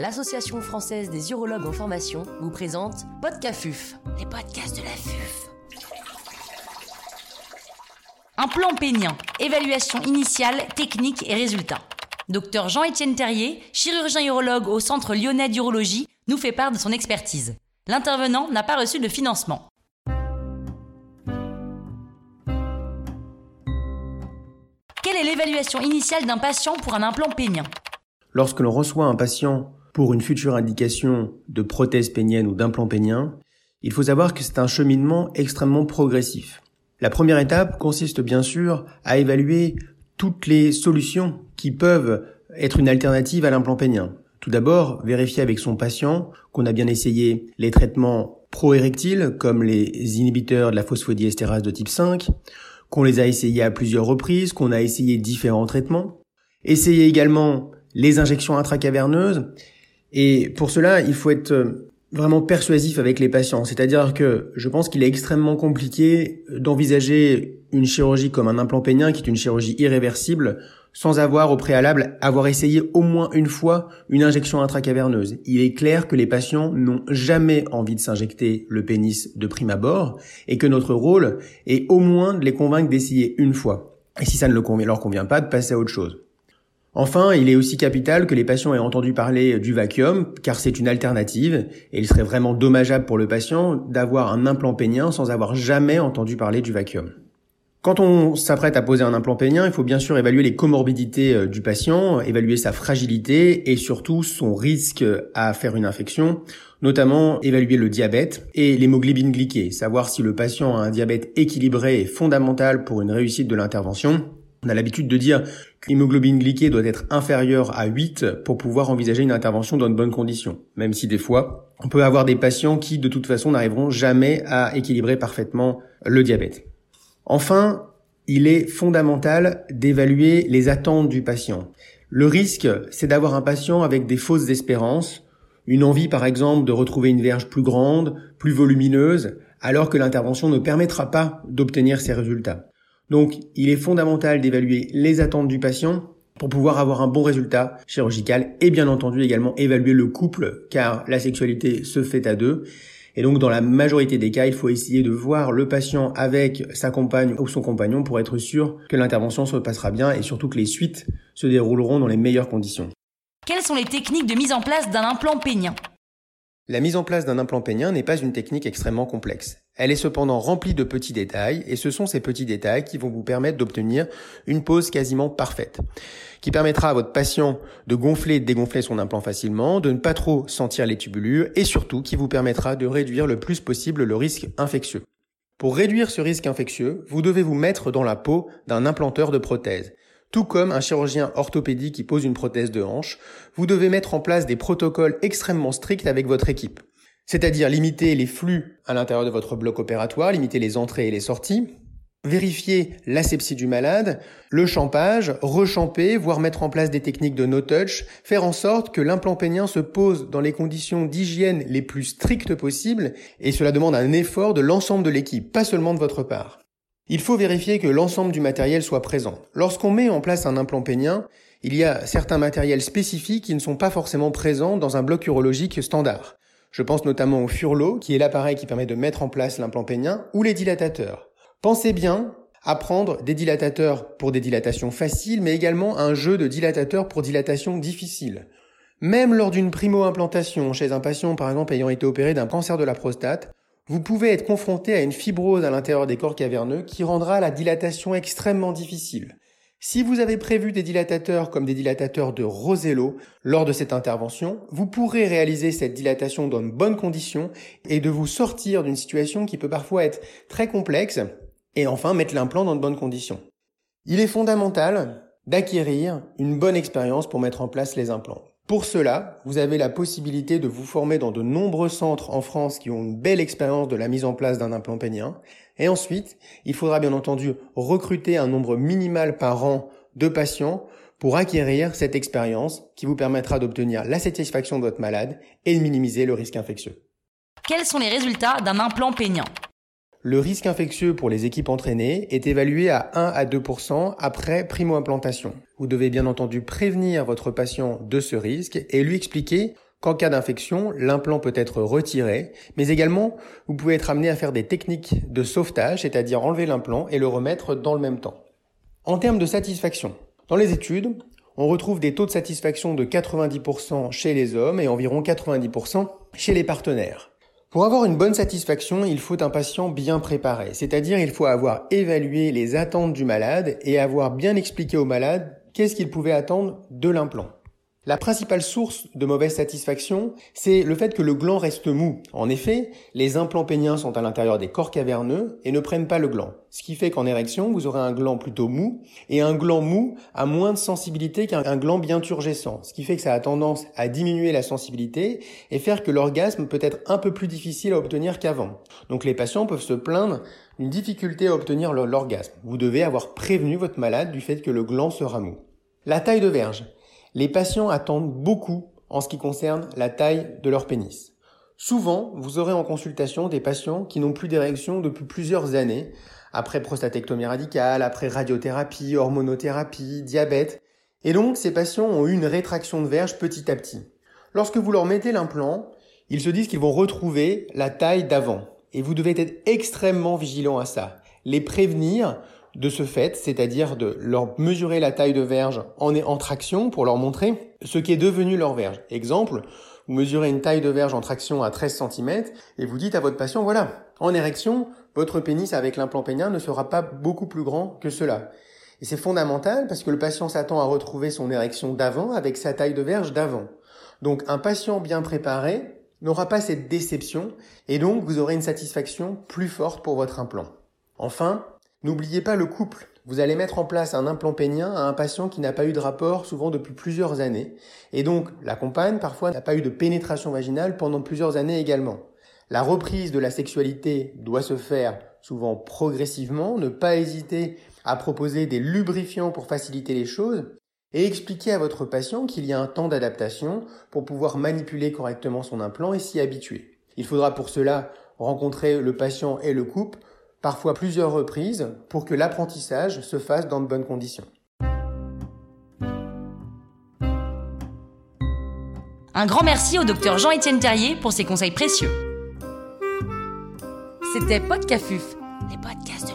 l'Association française des urologues en formation vous présente Podcafuf, les podcasts de la FUF. Un plan pénien, évaluation initiale, technique et résultats. Docteur Jean-Étienne Terrier, chirurgien urologue au Centre lyonnais d'urologie, nous fait part de son expertise. L'intervenant n'a pas reçu de financement. Quelle est l'évaluation initiale d'un patient pour un implant pénien Lorsque l'on reçoit un patient pour une future indication de prothèse pénienne ou d'implant pénien, il faut savoir que c'est un cheminement extrêmement progressif. La première étape consiste bien sûr à évaluer toutes les solutions qui peuvent être une alternative à l'implant pénien. Tout d'abord, vérifier avec son patient qu'on a bien essayé les traitements proérectiles comme les inhibiteurs de la phosphodiestérase de type 5, qu'on les a essayés à plusieurs reprises, qu'on a essayé différents traitements. Essayer également les injections intracaverneuses. Et pour cela, il faut être euh, vraiment persuasif avec les patients. C'est-à-dire que je pense qu'il est extrêmement compliqué d'envisager une chirurgie comme un implant pénien, qui est une chirurgie irréversible, sans avoir au préalable avoir essayé au moins une fois une injection intracaverneuse. Il est clair que les patients n'ont jamais envie de s'injecter le pénis de prime abord et que notre rôle est au moins de les convaincre d'essayer une fois. Et si ça ne leur convient pas, de passer à autre chose. Enfin, il est aussi capital que les patients aient entendu parler du vacuum, car c'est une alternative, et il serait vraiment dommageable pour le patient d'avoir un implant pénien sans avoir jamais entendu parler du vacuum. Quand on s'apprête à poser un implant pénien, il faut bien sûr évaluer les comorbidités euh, du patient, évaluer sa fragilité et surtout son risque à faire une infection, notamment évaluer le diabète et l'hémoglobine glyquée, savoir si le patient a un diabète équilibré est fondamental pour une réussite de l'intervention on a l'habitude de dire que l'hémoglobine glyquée doit être inférieure à 8 pour pouvoir envisager une intervention dans de bonnes conditions. Même si des fois, on peut avoir des patients qui, de toute façon, n'arriveront jamais à équilibrer parfaitement le diabète. Enfin, il est fondamental d'évaluer les attentes du patient. Le risque, c'est d'avoir un patient avec des fausses espérances, une envie par exemple de retrouver une verge plus grande, plus volumineuse, alors que l'intervention ne permettra pas d'obtenir ces résultats. Donc, il est fondamental d'évaluer les attentes du patient pour pouvoir avoir un bon résultat chirurgical et bien entendu également évaluer le couple car la sexualité se fait à deux. Et donc dans la majorité des cas, il faut essayer de voir le patient avec sa compagne ou son compagnon pour être sûr que l'intervention se passera bien et surtout que les suites se dérouleront dans les meilleures conditions. Quelles sont les techniques de mise en place d'un implant pénien? La mise en place d'un implant pénien n'est pas une technique extrêmement complexe. Elle est cependant remplie de petits détails et ce sont ces petits détails qui vont vous permettre d'obtenir une pose quasiment parfaite, qui permettra à votre patient de gonfler et de dégonfler son implant facilement, de ne pas trop sentir les tubulures et surtout qui vous permettra de réduire le plus possible le risque infectieux. Pour réduire ce risque infectieux, vous devez vous mettre dans la peau d'un implanteur de prothèse. Tout comme un chirurgien orthopédique qui pose une prothèse de hanche, vous devez mettre en place des protocoles extrêmement stricts avec votre équipe. C'est-à-dire limiter les flux à l'intérieur de votre bloc opératoire, limiter les entrées et les sorties, vérifier l'asepsie du malade, le champage, rechamper, voire mettre en place des techniques de no-touch, faire en sorte que l'implant pénien se pose dans les conditions d'hygiène les plus strictes possibles, et cela demande un effort de l'ensemble de l'équipe, pas seulement de votre part. Il faut vérifier que l'ensemble du matériel soit présent. Lorsqu'on met en place un implant pénien, il y a certains matériels spécifiques qui ne sont pas forcément présents dans un bloc urologique standard. Je pense notamment au furlough, qui est l'appareil qui permet de mettre en place l'implant pénien, ou les dilatateurs. Pensez bien à prendre des dilatateurs pour des dilatations faciles, mais également un jeu de dilatateurs pour dilatations difficiles. Même lors d'une primo-implantation chez un patient par exemple ayant été opéré d'un cancer de la prostate, vous pouvez être confronté à une fibrose à l'intérieur des corps caverneux qui rendra la dilatation extrêmement difficile. Si vous avez prévu des dilatateurs comme des dilatateurs de Rosello lors de cette intervention, vous pourrez réaliser cette dilatation dans de bonnes conditions et de vous sortir d'une situation qui peut parfois être très complexe et enfin mettre l'implant dans de bonnes conditions. Il est fondamental d'acquérir une bonne expérience pour mettre en place les implants. Pour cela, vous avez la possibilité de vous former dans de nombreux centres en France qui ont une belle expérience de la mise en place d'un implant pénien. Et ensuite, il faudra bien entendu recruter un nombre minimal par an de patients pour acquérir cette expérience qui vous permettra d'obtenir la satisfaction de votre malade et de minimiser le risque infectieux. Quels sont les résultats d'un implant pénien? Le risque infectieux pour les équipes entraînées est évalué à 1 à 2% après primo-implantation. Vous devez bien entendu prévenir votre patient de ce risque et lui expliquer qu'en cas d'infection, l'implant peut être retiré, mais également, vous pouvez être amené à faire des techniques de sauvetage, c'est-à-dire enlever l'implant et le remettre dans le même temps. En termes de satisfaction, dans les études, on retrouve des taux de satisfaction de 90% chez les hommes et environ 90% chez les partenaires. Pour avoir une bonne satisfaction, il faut un patient bien préparé, c'est-à-dire il faut avoir évalué les attentes du malade et avoir bien expliqué au malade qu'est-ce qu'il pouvait attendre de l'implant. La principale source de mauvaise satisfaction, c'est le fait que le gland reste mou. En effet, les implants péniens sont à l'intérieur des corps caverneux et ne prennent pas le gland. Ce qui fait qu'en érection, vous aurez un gland plutôt mou et un gland mou a moins de sensibilité qu'un gland bien turgescent. Ce qui fait que ça a tendance à diminuer la sensibilité et faire que l'orgasme peut être un peu plus difficile à obtenir qu'avant. Donc les patients peuvent se plaindre d'une difficulté à obtenir l'orgasme. Vous devez avoir prévenu votre malade du fait que le gland sera mou. La taille de verge. Les patients attendent beaucoup en ce qui concerne la taille de leur pénis. Souvent, vous aurez en consultation des patients qui n'ont plus d'érection depuis plusieurs années, après prostatectomie radicale, après radiothérapie, hormonothérapie, diabète. Et donc, ces patients ont eu une rétraction de verge petit à petit. Lorsque vous leur mettez l'implant, ils se disent qu'ils vont retrouver la taille d'avant. Et vous devez être extrêmement vigilant à ça. Les prévenir de ce fait, c'est-à-dire de leur mesurer la taille de verge en, en traction pour leur montrer ce qui est devenu leur verge. Exemple, vous mesurez une taille de verge en traction à 13 cm et vous dites à votre patient, voilà, en érection, votre pénis avec l'implant pénien ne sera pas beaucoup plus grand que cela. Et c'est fondamental parce que le patient s'attend à retrouver son érection d'avant avec sa taille de verge d'avant. Donc un patient bien préparé n'aura pas cette déception et donc vous aurez une satisfaction plus forte pour votre implant. Enfin, N'oubliez pas le couple. Vous allez mettre en place un implant pénien à un patient qui n'a pas eu de rapport souvent depuis plusieurs années. Et donc, la compagne parfois n'a pas eu de pénétration vaginale pendant plusieurs années également. La reprise de la sexualité doit se faire souvent progressivement, ne pas hésiter à proposer des lubrifiants pour faciliter les choses et expliquer à votre patient qu'il y a un temps d'adaptation pour pouvoir manipuler correctement son implant et s'y habituer. Il faudra pour cela rencontrer le patient et le couple parfois plusieurs reprises, pour que l'apprentissage se fasse dans de bonnes conditions. Un grand merci au docteur Jean-Étienne Terrier pour ses conseils précieux. C'était Podcafuf, les podcasts